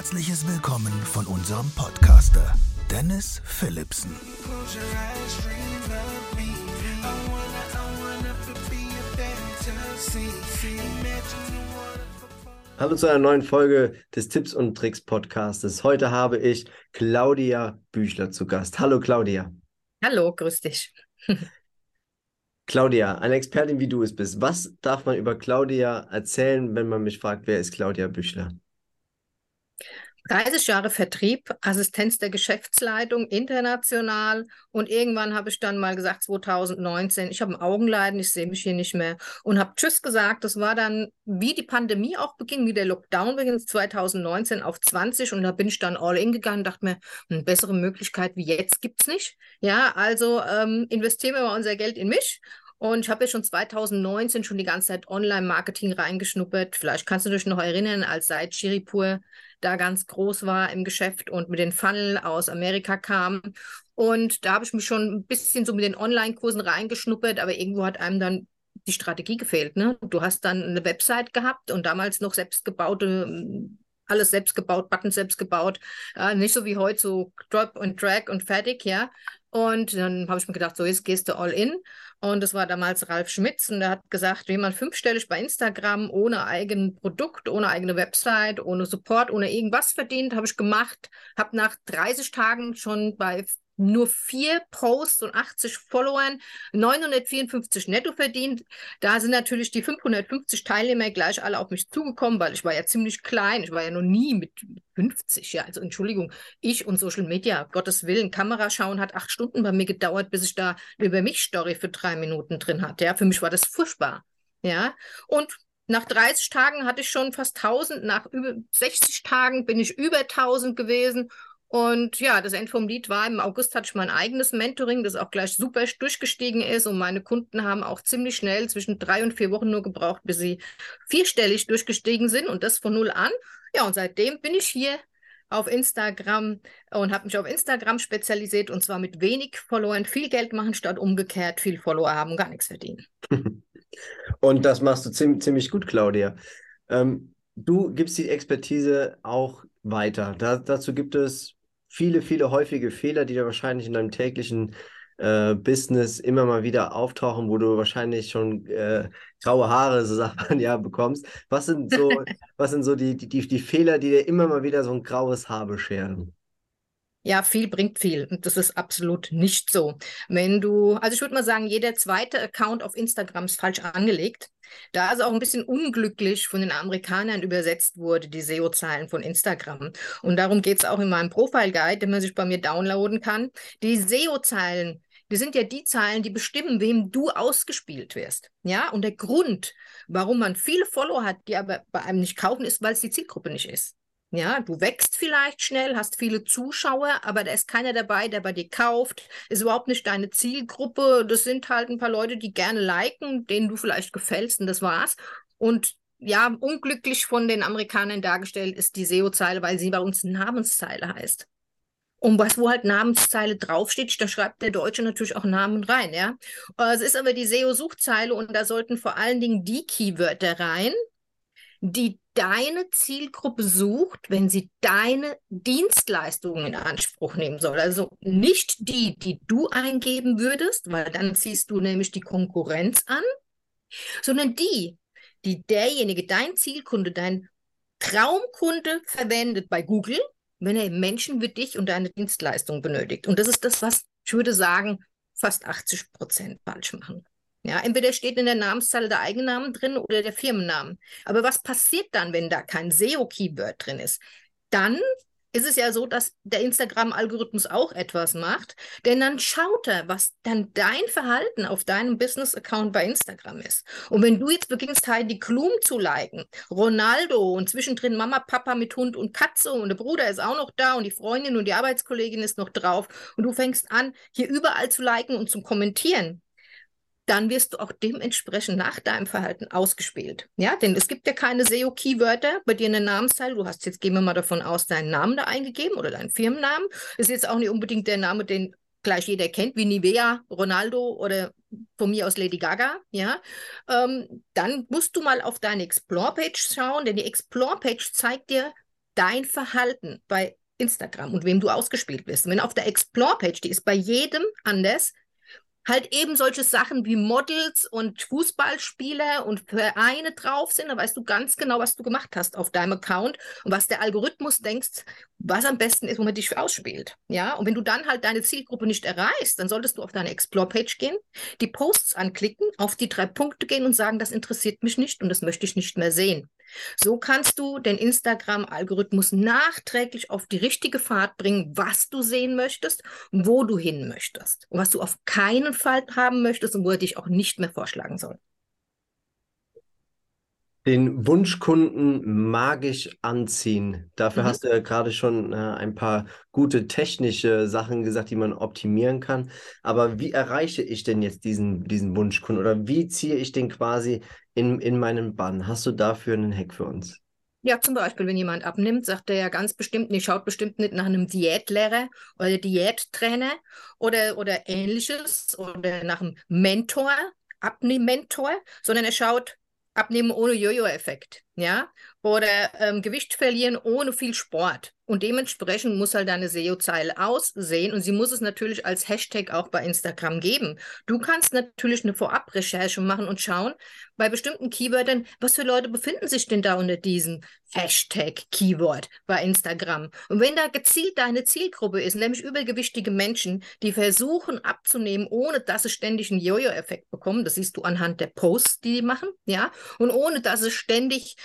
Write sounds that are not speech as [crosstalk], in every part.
herzliches Willkommen von unserem Podcaster Dennis Philipsen. Hallo zu einer neuen Folge des Tipps und Tricks Podcastes. Heute habe ich Claudia Büchler zu Gast. Hallo Claudia. Hallo, grüß dich. Claudia, eine Expertin wie du es bist. Was darf man über Claudia erzählen, wenn man mich fragt, wer ist Claudia Büchler? 30 Jahre Vertrieb, Assistenz der Geschäftsleitung international und irgendwann habe ich dann mal gesagt, 2019, ich habe ein Augenleiden, ich sehe mich hier nicht mehr und habe Tschüss gesagt. Das war dann, wie die Pandemie auch beging, wie der Lockdown beginnt, 2019 auf 20 und da bin ich dann all in gegangen, dachte mir, eine bessere Möglichkeit wie jetzt gibt es nicht. Ja, also ähm, investieren wir mal unser Geld in mich und ich habe ja schon 2019 schon die ganze Zeit Online-Marketing reingeschnuppert. Vielleicht kannst du dich noch erinnern, als seit Chiripur da ganz groß war im Geschäft und mit den Funnel aus Amerika kam. Und da habe ich mich schon ein bisschen so mit den Online-Kursen reingeschnuppert, aber irgendwo hat einem dann die Strategie gefehlt. Ne? Du hast dann eine Website gehabt und damals noch selbstgebaute alles selbst gebaut, Buttons selbst gebaut. Äh, nicht so wie heute, so Drop und Drag und fertig, ja. Und dann habe ich mir gedacht, so jetzt gehst du all in. Und das war damals Ralf Schmitz und der hat gesagt, wie man fünfstellig bei Instagram ohne eigenes Produkt, ohne eigene Website, ohne Support, ohne irgendwas verdient, habe ich gemacht. Habe nach 30 Tagen schon bei nur vier Posts und 80 Followern 954 netto verdient. Da sind natürlich die 550 Teilnehmer gleich alle auf mich zugekommen, weil ich war ja ziemlich klein. Ich war ja noch nie mit 50, ja. Also Entschuldigung, ich und Social Media, Gottes Willen, Kamera schauen hat acht Stunden bei mir gedauert, bis ich da über mich Story für drei Minuten drin hatte. Ja, für mich war das furchtbar. Ja, und nach 30 Tagen hatte ich schon fast 1000, nach über 60 Tagen bin ich über 1000 gewesen und ja, das Ende vom Lied war, im August hatte ich mein eigenes Mentoring, das auch gleich super durchgestiegen ist. Und meine Kunden haben auch ziemlich schnell zwischen drei und vier Wochen nur gebraucht, bis sie vierstellig durchgestiegen sind und das von null an. Ja, und seitdem bin ich hier auf Instagram und habe mich auf Instagram spezialisiert und zwar mit wenig Followern viel Geld machen, statt umgekehrt viel Follower haben gar nichts verdienen. [laughs] Und das machst du ziemlich, ziemlich gut, Claudia. Ähm, du gibst die Expertise auch weiter. Da, dazu gibt es viele, viele häufige Fehler, die da wahrscheinlich in deinem täglichen äh, Business immer mal wieder auftauchen, wo du wahrscheinlich schon äh, graue Haare, so sagt man ja, bekommst. Was sind so, [laughs] was sind so die, die, die Fehler, die dir immer mal wieder so ein graues Haar bescheren? Ja, viel bringt viel. Und das ist absolut nicht so. Wenn du, also ich würde mal sagen, jeder zweite Account auf Instagram ist falsch angelegt. Da ist auch ein bisschen unglücklich von den Amerikanern übersetzt wurde, die SEO-Zahlen von Instagram. Und darum geht es auch in meinem Profile-Guide, den man sich bei mir downloaden kann. Die SEO-Zahlen, die sind ja die Zahlen, die bestimmen, wem du ausgespielt wirst. Ja, und der Grund, warum man viele Follower hat, die aber bei einem nicht kaufen, ist, weil es die Zielgruppe nicht ist. Ja, du wächst vielleicht schnell, hast viele Zuschauer, aber da ist keiner dabei, der bei dir kauft, ist überhaupt nicht deine Zielgruppe. Das sind halt ein paar Leute, die gerne liken, denen du vielleicht gefällst und das war's. Und ja, unglücklich von den Amerikanern dargestellt ist die SEO-Zeile, weil sie bei uns Namenszeile heißt. Und was, wo halt Namenszeile draufsteht, da schreibt der Deutsche natürlich auch Namen rein, ja. Es ist aber die SEO-Suchzeile und da sollten vor allen Dingen die Keywörter rein, die deine Zielgruppe sucht, wenn sie deine Dienstleistungen in Anspruch nehmen soll. Also nicht die, die du eingeben würdest, weil dann ziehst du nämlich die Konkurrenz an, sondern die, die derjenige, dein Zielkunde, dein Traumkunde verwendet bei Google, wenn er Menschen wie dich und deine Dienstleistung benötigt. Und das ist das, was ich würde sagen, fast 80 Prozent falsch machen. Ja, entweder steht in der Namenszeile der Eigennamen drin oder der Firmennamen. Aber was passiert dann, wenn da kein SEO-Keyword drin ist? Dann ist es ja so, dass der Instagram-Algorithmus auch etwas macht, denn dann schaut er, was dann dein Verhalten auf deinem Business-Account bei Instagram ist. Und wenn du jetzt beginnst, Heidi Klum zu liken, Ronaldo und zwischendrin Mama, Papa mit Hund und Katze und der Bruder ist auch noch da und die Freundin und die Arbeitskollegin ist noch drauf und du fängst an, hier überall zu liken und zu kommentieren, dann wirst du auch dementsprechend nach deinem Verhalten ausgespielt. Ja, denn es gibt ja keine SEO-Keywörter bei dir in der Namenszeile. Du hast jetzt, gehen wir mal davon aus, deinen Namen da eingegeben oder deinen Firmennamen. Ist jetzt auch nicht unbedingt der Name, den gleich jeder kennt, wie Nivea, Ronaldo oder von mir aus Lady Gaga, ja, ähm, dann musst du mal auf deine Explore-Page schauen, denn die Explore-Page zeigt dir dein Verhalten bei Instagram und wem du ausgespielt bist. wenn auf der Explore-Page, die ist bei jedem anders, halt eben solche Sachen wie Models und Fußballspieler und Vereine drauf sind, dann weißt du ganz genau, was du gemacht hast auf deinem Account und was der Algorithmus denkst, was am besten ist, wo man dich ausspielt. Ja, und wenn du dann halt deine Zielgruppe nicht erreichst, dann solltest du auf deine Explore-Page gehen, die Posts anklicken, auf die drei Punkte gehen und sagen, das interessiert mich nicht und das möchte ich nicht mehr sehen. So kannst du den Instagram-Algorithmus nachträglich auf die richtige Fahrt bringen, was du sehen möchtest, wo du hin möchtest und was du auf keinen Fall haben möchtest und wo er dich auch nicht mehr vorschlagen soll. Den Wunschkunden magisch anziehen. Dafür mhm. hast du ja gerade schon äh, ein paar gute technische Sachen gesagt, die man optimieren kann. Aber wie erreiche ich denn jetzt diesen, diesen Wunschkunden oder wie ziehe ich den quasi in, in meinen Bann? Hast du dafür einen Hack für uns? Ja, zum Beispiel, wenn jemand abnimmt, sagt er ja ganz bestimmt, nee, schaut bestimmt nicht nach einem Diätlehrer oder Diättrainer oder, oder ähnliches oder nach einem Mentor, Abnehmmentor, sondern er schaut, Abnehmen ohne Jojo-Effekt, ja, oder ähm, Gewicht verlieren ohne viel Sport. Und dementsprechend muss halt deine SEO-Zeile aussehen und sie muss es natürlich als Hashtag auch bei Instagram geben. Du kannst natürlich eine Vorabrecherche machen und schauen, bei bestimmten Keywörtern, was für Leute befinden sich denn da unter diesem Hashtag-Keyword bei Instagram. Und wenn da gezielt deine Zielgruppe ist, nämlich übergewichtige Menschen, die versuchen abzunehmen, ohne dass sie ständig einen Jojo-Effekt bekommen, das siehst du anhand der Posts, die die machen, ja, und ohne dass sie ständig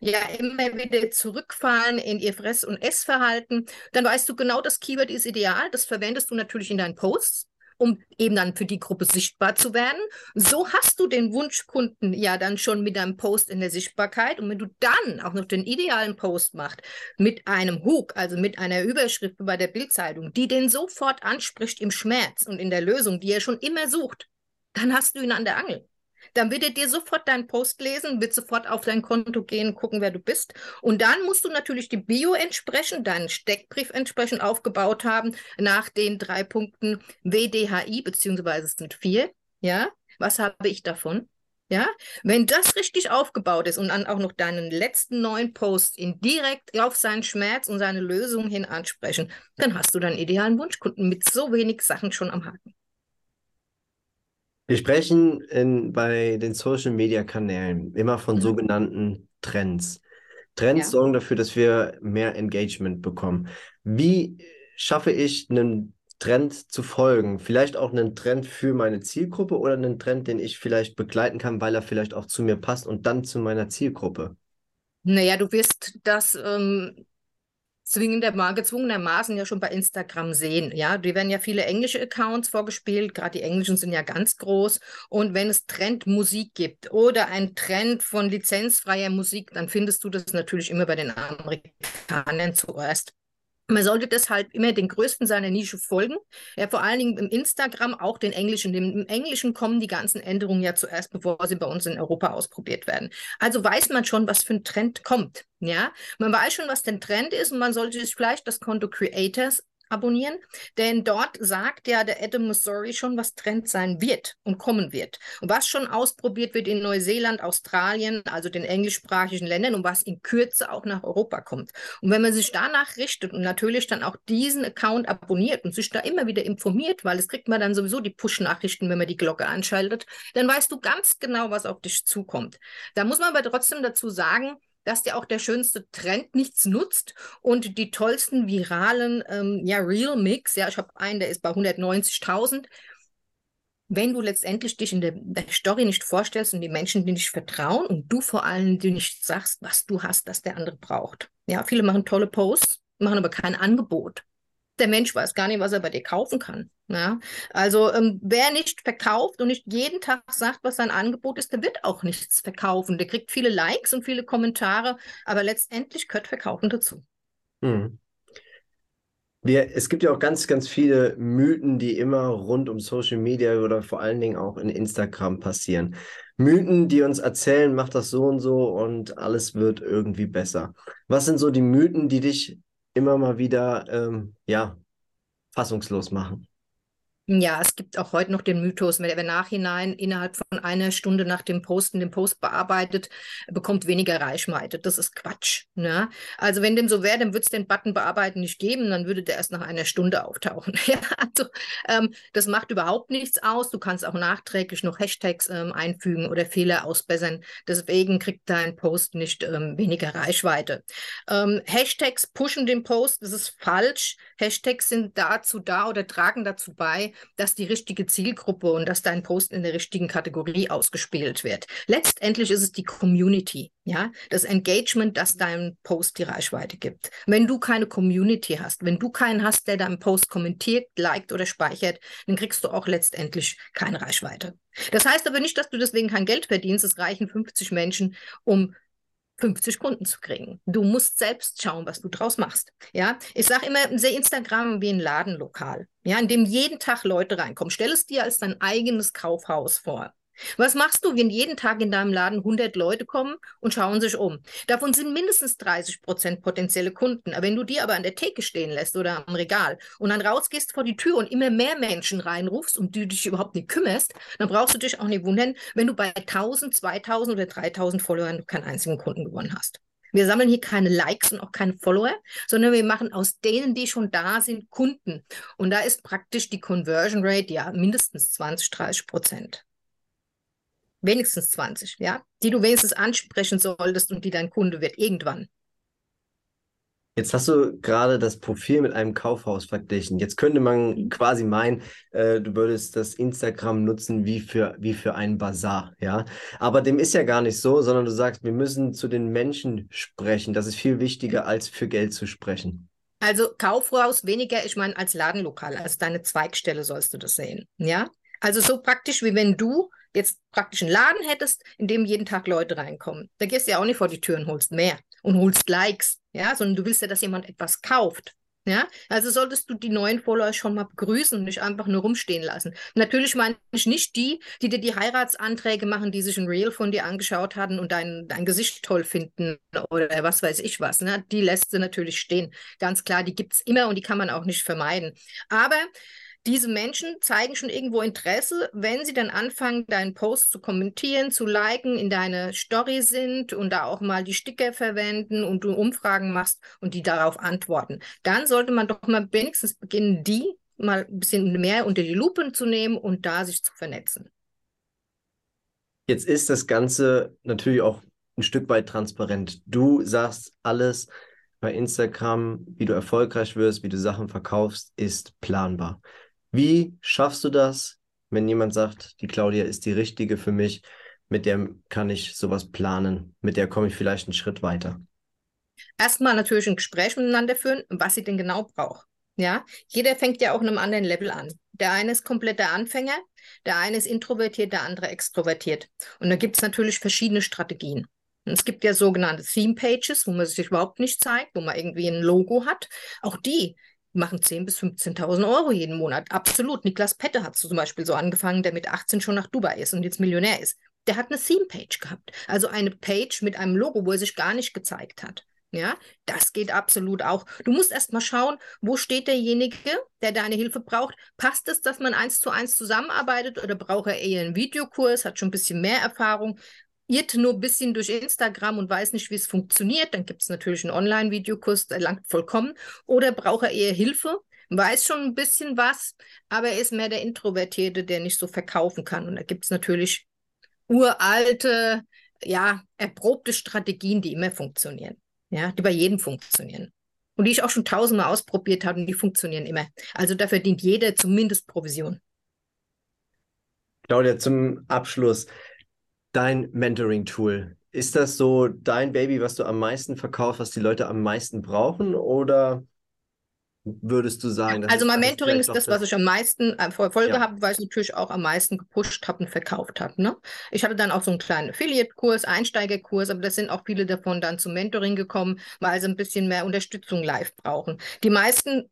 ja immer wieder zurückfallen in ihr Fress- und Essverhalten, dann weißt du genau, das Keyword ist ideal. Das verwendest du natürlich in deinen Posts um eben dann für die Gruppe sichtbar zu werden. So hast du den Wunschkunden ja dann schon mit deinem Post in der Sichtbarkeit. Und wenn du dann auch noch den idealen Post machst mit einem Hook, also mit einer Überschrift bei der Bildzeitung, die den sofort anspricht im Schmerz und in der Lösung, die er schon immer sucht, dann hast du ihn an der Angel dann wird er dir sofort deinen Post lesen, wird sofort auf dein Konto gehen, gucken, wer du bist. Und dann musst du natürlich die Bio entsprechend, deinen Steckbrief entsprechend aufgebaut haben, nach den drei Punkten WDHI, beziehungsweise es sind vier. Ja, was habe ich davon? Ja, wenn das richtig aufgebaut ist und dann auch noch deinen letzten neuen Post in direkt auf seinen Schmerz und seine Lösung hin ansprechen, dann hast du deinen idealen Wunschkunden mit so wenig Sachen schon am Haken. Wir sprechen in, bei den Social Media Kanälen immer von mhm. sogenannten Trends. Trends ja. sorgen dafür, dass wir mehr Engagement bekommen. Wie schaffe ich einen Trend zu folgen? Vielleicht auch einen Trend für meine Zielgruppe oder einen Trend, den ich vielleicht begleiten kann, weil er vielleicht auch zu mir passt und dann zu meiner Zielgruppe? Naja, du wirst das ähm, gezwungenermaßen ja schon bei Instagram sehen. Ja, die werden ja viele englische Accounts vorgespielt, gerade die englischen sind ja ganz groß. Und wenn es Trendmusik gibt oder ein Trend von lizenzfreier Musik, dann findest du das natürlich immer bei den Amerikanern zuerst. Man sollte deshalb immer den Größten seiner Nische folgen. Ja, vor allen Dingen im Instagram auch den Englischen. Im Englischen kommen die ganzen Änderungen ja zuerst, bevor sie bei uns in Europa ausprobiert werden. Also weiß man schon, was für ein Trend kommt. Ja, man weiß schon, was der Trend ist und man sollte sich vielleicht das Konto Creators abonnieren, denn dort sagt ja der Adam Missouri schon, was Trend sein wird und kommen wird. Und was schon ausprobiert wird in Neuseeland, Australien, also den englischsprachigen Ländern und was in Kürze auch nach Europa kommt. Und wenn man sich danach richtet und natürlich dann auch diesen Account abonniert und sich da immer wieder informiert, weil es kriegt man dann sowieso die Push-Nachrichten, wenn man die Glocke anschaltet, dann weißt du ganz genau, was auf dich zukommt. Da muss man aber trotzdem dazu sagen, dass dir auch der schönste Trend nichts nutzt und die tollsten viralen ähm, ja, Real Mix, ja, ich habe einen, der ist bei 190.000. Wenn du letztendlich dich in der, der, Story nicht vorstellst und die Menschen dir nicht vertrauen und du vor allem dir nicht sagst, was du hast, das der andere braucht. Ja, viele machen tolle Posts, machen aber kein Angebot der Mensch weiß gar nicht, was er bei dir kaufen kann. Ja? Also ähm, wer nicht verkauft und nicht jeden Tag sagt, was sein Angebot ist, der wird auch nichts verkaufen. Der kriegt viele Likes und viele Kommentare, aber letztendlich gehört Verkaufen dazu. Hm. Wir, es gibt ja auch ganz, ganz viele Mythen, die immer rund um Social Media oder vor allen Dingen auch in Instagram passieren. Mythen, die uns erzählen, mach das so und so und alles wird irgendwie besser. Was sind so die Mythen, die dich immer mal wieder ähm, ja, fassungslos machen. Ja, es gibt auch heute noch den Mythos, wer nachhinein innerhalb von einer Stunde nach dem Posten den Post bearbeitet, bekommt weniger Reichweite. Das ist Quatsch. Ne? Also wenn dem so wäre, dann würde es den Button bearbeiten nicht geben, dann würde der erst nach einer Stunde auftauchen. [laughs] ja, also ähm, das macht überhaupt nichts aus. Du kannst auch nachträglich noch Hashtags ähm, einfügen oder Fehler ausbessern. Deswegen kriegt dein Post nicht ähm, weniger Reichweite. Ähm, Hashtags pushen den Post, das ist falsch. Hashtags sind dazu da oder tragen dazu bei, dass die richtige Zielgruppe und dass dein Post in der richtigen Kategorie ausgespielt wird. Letztendlich ist es die Community, ja, das Engagement, das deinem Post die Reichweite gibt. Wenn du keine Community hast, wenn du keinen hast, der deinen Post kommentiert, liked oder speichert, dann kriegst du auch letztendlich keine Reichweite. Das heißt aber nicht, dass du deswegen kein Geld verdienst. Es reichen 50 Menschen, um 50 Kunden zu kriegen. Du musst selbst schauen, was du draus machst. Ja, ich sage immer, sehe Instagram wie ein Ladenlokal, ja, in dem jeden Tag Leute reinkommen. Stell es dir als dein eigenes Kaufhaus vor. Was machst du, wenn jeden Tag in deinem Laden 100 Leute kommen und schauen sich um? Davon sind mindestens 30 Prozent potenzielle Kunden. Aber wenn du die aber an der Theke stehen lässt oder am Regal und dann rausgehst vor die Tür und immer mehr Menschen reinrufst und du dich überhaupt nicht kümmerst, dann brauchst du dich auch nicht wundern, wenn du bei 1000, 2000 oder 3000 Followern keinen einzigen Kunden gewonnen hast. Wir sammeln hier keine Likes und auch keine Follower, sondern wir machen aus denen, die schon da sind, Kunden. Und da ist praktisch die Conversion Rate ja mindestens 20, 30 Prozent wenigstens 20, ja, die du wenigstens ansprechen solltest und die dein Kunde wird irgendwann. Jetzt hast du gerade das Profil mit einem Kaufhaus verglichen. Jetzt könnte man quasi meinen, äh, du würdest das Instagram nutzen wie für, wie für einen Bazar, ja. Aber dem ist ja gar nicht so, sondern du sagst, wir müssen zu den Menschen sprechen. Das ist viel wichtiger, als für Geld zu sprechen. Also Kaufhaus weniger, ich meine, als Ladenlokal, als deine Zweigstelle sollst du das sehen, ja. Also so praktisch, wie wenn du jetzt praktisch einen Laden hättest, in dem jeden Tag Leute reinkommen. Da gehst du ja auch nicht vor die Tür und holst mehr und holst Likes, ja, sondern du willst ja, dass jemand etwas kauft. Ja, also solltest du die neuen Follower schon mal begrüßen und nicht einfach nur rumstehen lassen. Natürlich meine ich nicht die, die dir die Heiratsanträge machen, die sich ein Reel von dir angeschaut hatten und dein, dein Gesicht toll finden oder was weiß ich was. Ne? Die lässt du natürlich stehen. Ganz klar, die gibt es immer und die kann man auch nicht vermeiden. Aber diese Menschen zeigen schon irgendwo Interesse, wenn sie dann anfangen, deinen Post zu kommentieren, zu liken, in deine Story sind und da auch mal die Sticker verwenden und du Umfragen machst und die darauf antworten. Dann sollte man doch mal wenigstens beginnen, die mal ein bisschen mehr unter die Lupe zu nehmen und da sich zu vernetzen. Jetzt ist das Ganze natürlich auch ein Stück weit transparent. Du sagst alles bei Instagram, wie du erfolgreich wirst, wie du Sachen verkaufst, ist planbar. Wie schaffst du das, wenn jemand sagt, die Claudia ist die richtige für mich, mit der kann ich sowas planen, mit der komme ich vielleicht einen Schritt weiter? Erstmal natürlich ein Gespräch miteinander führen, was sie denn genau braucht. Ja, jeder fängt ja auch in einem anderen Level an. Der eine ist kompletter Anfänger, der eine ist introvertiert, der andere extrovertiert. Und da gibt es natürlich verschiedene Strategien. Und es gibt ja sogenannte Theme Pages, wo man sich überhaupt nicht zeigt, wo man irgendwie ein Logo hat. Auch die machen 10.000 bis 15.000 Euro jeden Monat. Absolut. Niklas Pette hat zum Beispiel so angefangen, der mit 18 schon nach Dubai ist und jetzt Millionär ist. Der hat eine Theme-Page gehabt. Also eine Page mit einem Logo, wo er sich gar nicht gezeigt hat. Ja, das geht absolut auch. Du musst erst mal schauen, wo steht derjenige, der deine Hilfe braucht. Passt es, dass man eins zu eins zusammenarbeitet oder braucht er eher einen Videokurs, hat schon ein bisschen mehr Erfahrung? Irrt nur ein bisschen durch Instagram und weiß nicht, wie es funktioniert, dann gibt es natürlich einen Online-Videokurs, der langt vollkommen. Oder braucht er eher Hilfe, weiß schon ein bisschen was, aber er ist mehr der Introvertierte, der nicht so verkaufen kann. Und da gibt es natürlich uralte, ja, erprobte Strategien, die immer funktionieren. Ja, die bei jedem funktionieren. Und die ich auch schon tausendmal ausprobiert habe und die funktionieren immer. Also da verdient jeder zumindest Provision. Claudia, zum Abschluss dein Mentoring-Tool? Ist das so dein Baby, was du am meisten verkaufst, was die Leute am meisten brauchen? Oder würdest du sagen, also mein Mentoring ist das, was ich am meisten Erfolge ja. habe, weil ich natürlich auch am meisten gepusht habe und verkauft habe. Ne? Ich hatte dann auch so einen kleinen Affiliate-Kurs, Einsteigerkurs, aber das sind auch viele davon dann zum Mentoring gekommen, weil sie ein bisschen mehr Unterstützung live brauchen. Die meisten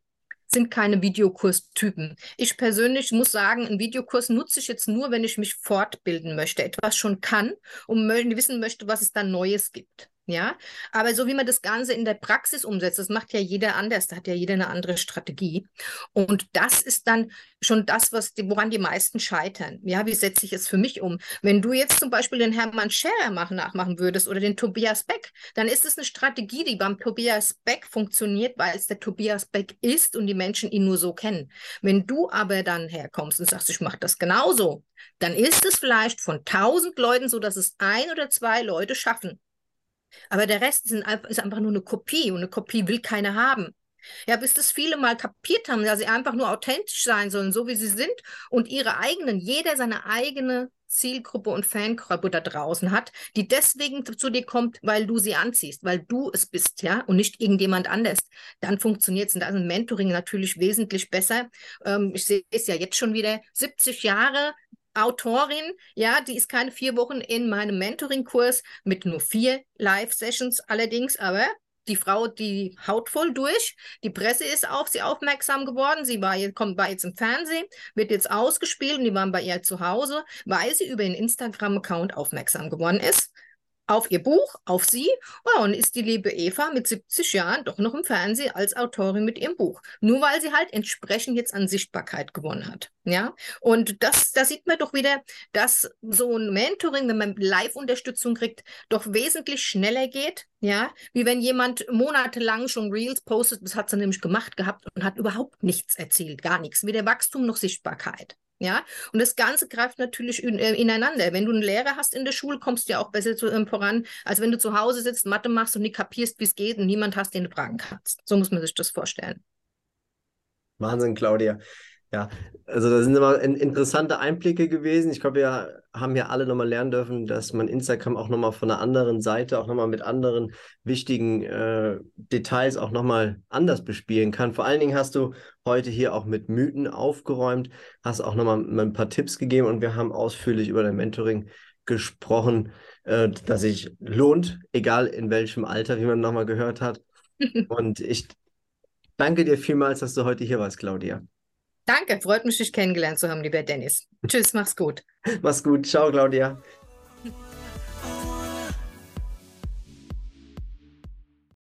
sind keine Videokurstypen. Ich persönlich muss sagen, einen Videokurs nutze ich jetzt nur, wenn ich mich fortbilden möchte, etwas schon kann und wissen möchte, was es da Neues gibt. Ja, aber so wie man das Ganze in der Praxis umsetzt, das macht ja jeder anders, da hat ja jeder eine andere Strategie. Und das ist dann schon das, was die, woran die meisten scheitern. Ja, wie setze ich es für mich um? Wenn du jetzt zum Beispiel den Hermann Scherer machen, nachmachen würdest oder den Tobias Beck, dann ist es eine Strategie, die beim Tobias Beck funktioniert, weil es der Tobias Beck ist und die Menschen ihn nur so kennen. Wenn du aber dann herkommst und sagst, ich mache das genauso, dann ist es vielleicht von tausend Leuten so, dass es ein oder zwei Leute schaffen. Aber der Rest ist einfach nur eine Kopie und eine Kopie will keiner haben. Ja, bis das viele mal kapiert haben, dass sie einfach nur authentisch sein sollen, so wie sie sind und ihre eigenen, jeder seine eigene Zielgruppe und Fangruppe da draußen hat, die deswegen zu dir kommt, weil du sie anziehst, weil du es bist, ja, und nicht irgendjemand anders. Dann funktioniert es. Und da ist ein Mentoring natürlich wesentlich besser. Ähm, ich sehe es ja jetzt schon wieder, 70 Jahre Autorin, ja, die ist keine vier Wochen in meinem Mentoring-Kurs mit nur vier Live-Sessions allerdings, aber die Frau, die haut voll durch. Die Presse ist auf sie aufmerksam geworden. Sie war kommt, war jetzt im Fernsehen, wird jetzt ausgespielt und die waren bei ihr zu Hause, weil sie über den Instagram-Account aufmerksam geworden ist auf ihr Buch, auf sie. Oh, und ist die liebe Eva mit 70 Jahren doch noch im Fernsehen als Autorin mit ihrem Buch. Nur weil sie halt entsprechend jetzt an Sichtbarkeit gewonnen hat. Ja, und das, da sieht man doch wieder, dass so ein Mentoring, wenn man Live-Unterstützung kriegt, doch wesentlich schneller geht. Ja, wie wenn jemand monatelang schon Reels postet, das hat sie nämlich gemacht gehabt und hat überhaupt nichts erzählt, gar nichts. Weder Wachstum noch Sichtbarkeit. Ja, und das Ganze greift natürlich in, äh, ineinander. Wenn du einen Lehrer hast in der Schule, kommst du ja auch besser zu, ähm, voran, als wenn du zu Hause sitzt, Mathe machst und nicht kapierst, wie es geht und niemand hast, den du fragen kannst. So muss man sich das vorstellen. Wahnsinn, Claudia. Ja, also da sind immer interessante Einblicke gewesen. Ich glaube, wir haben ja alle nochmal lernen dürfen, dass man Instagram auch nochmal von einer anderen Seite, auch nochmal mit anderen wichtigen äh, Details auch nochmal anders bespielen kann. Vor allen Dingen hast du heute hier auch mit Mythen aufgeräumt, hast auch nochmal ein paar Tipps gegeben und wir haben ausführlich über dein Mentoring gesprochen, äh, das sich lohnt, egal in welchem Alter, wie man nochmal gehört hat. [laughs] und ich danke dir vielmals, dass du heute hier warst, Claudia. Danke, freut mich, dich kennengelernt zu haben, lieber Dennis. Tschüss, mach's gut. Mach's gut. Ciao, Claudia.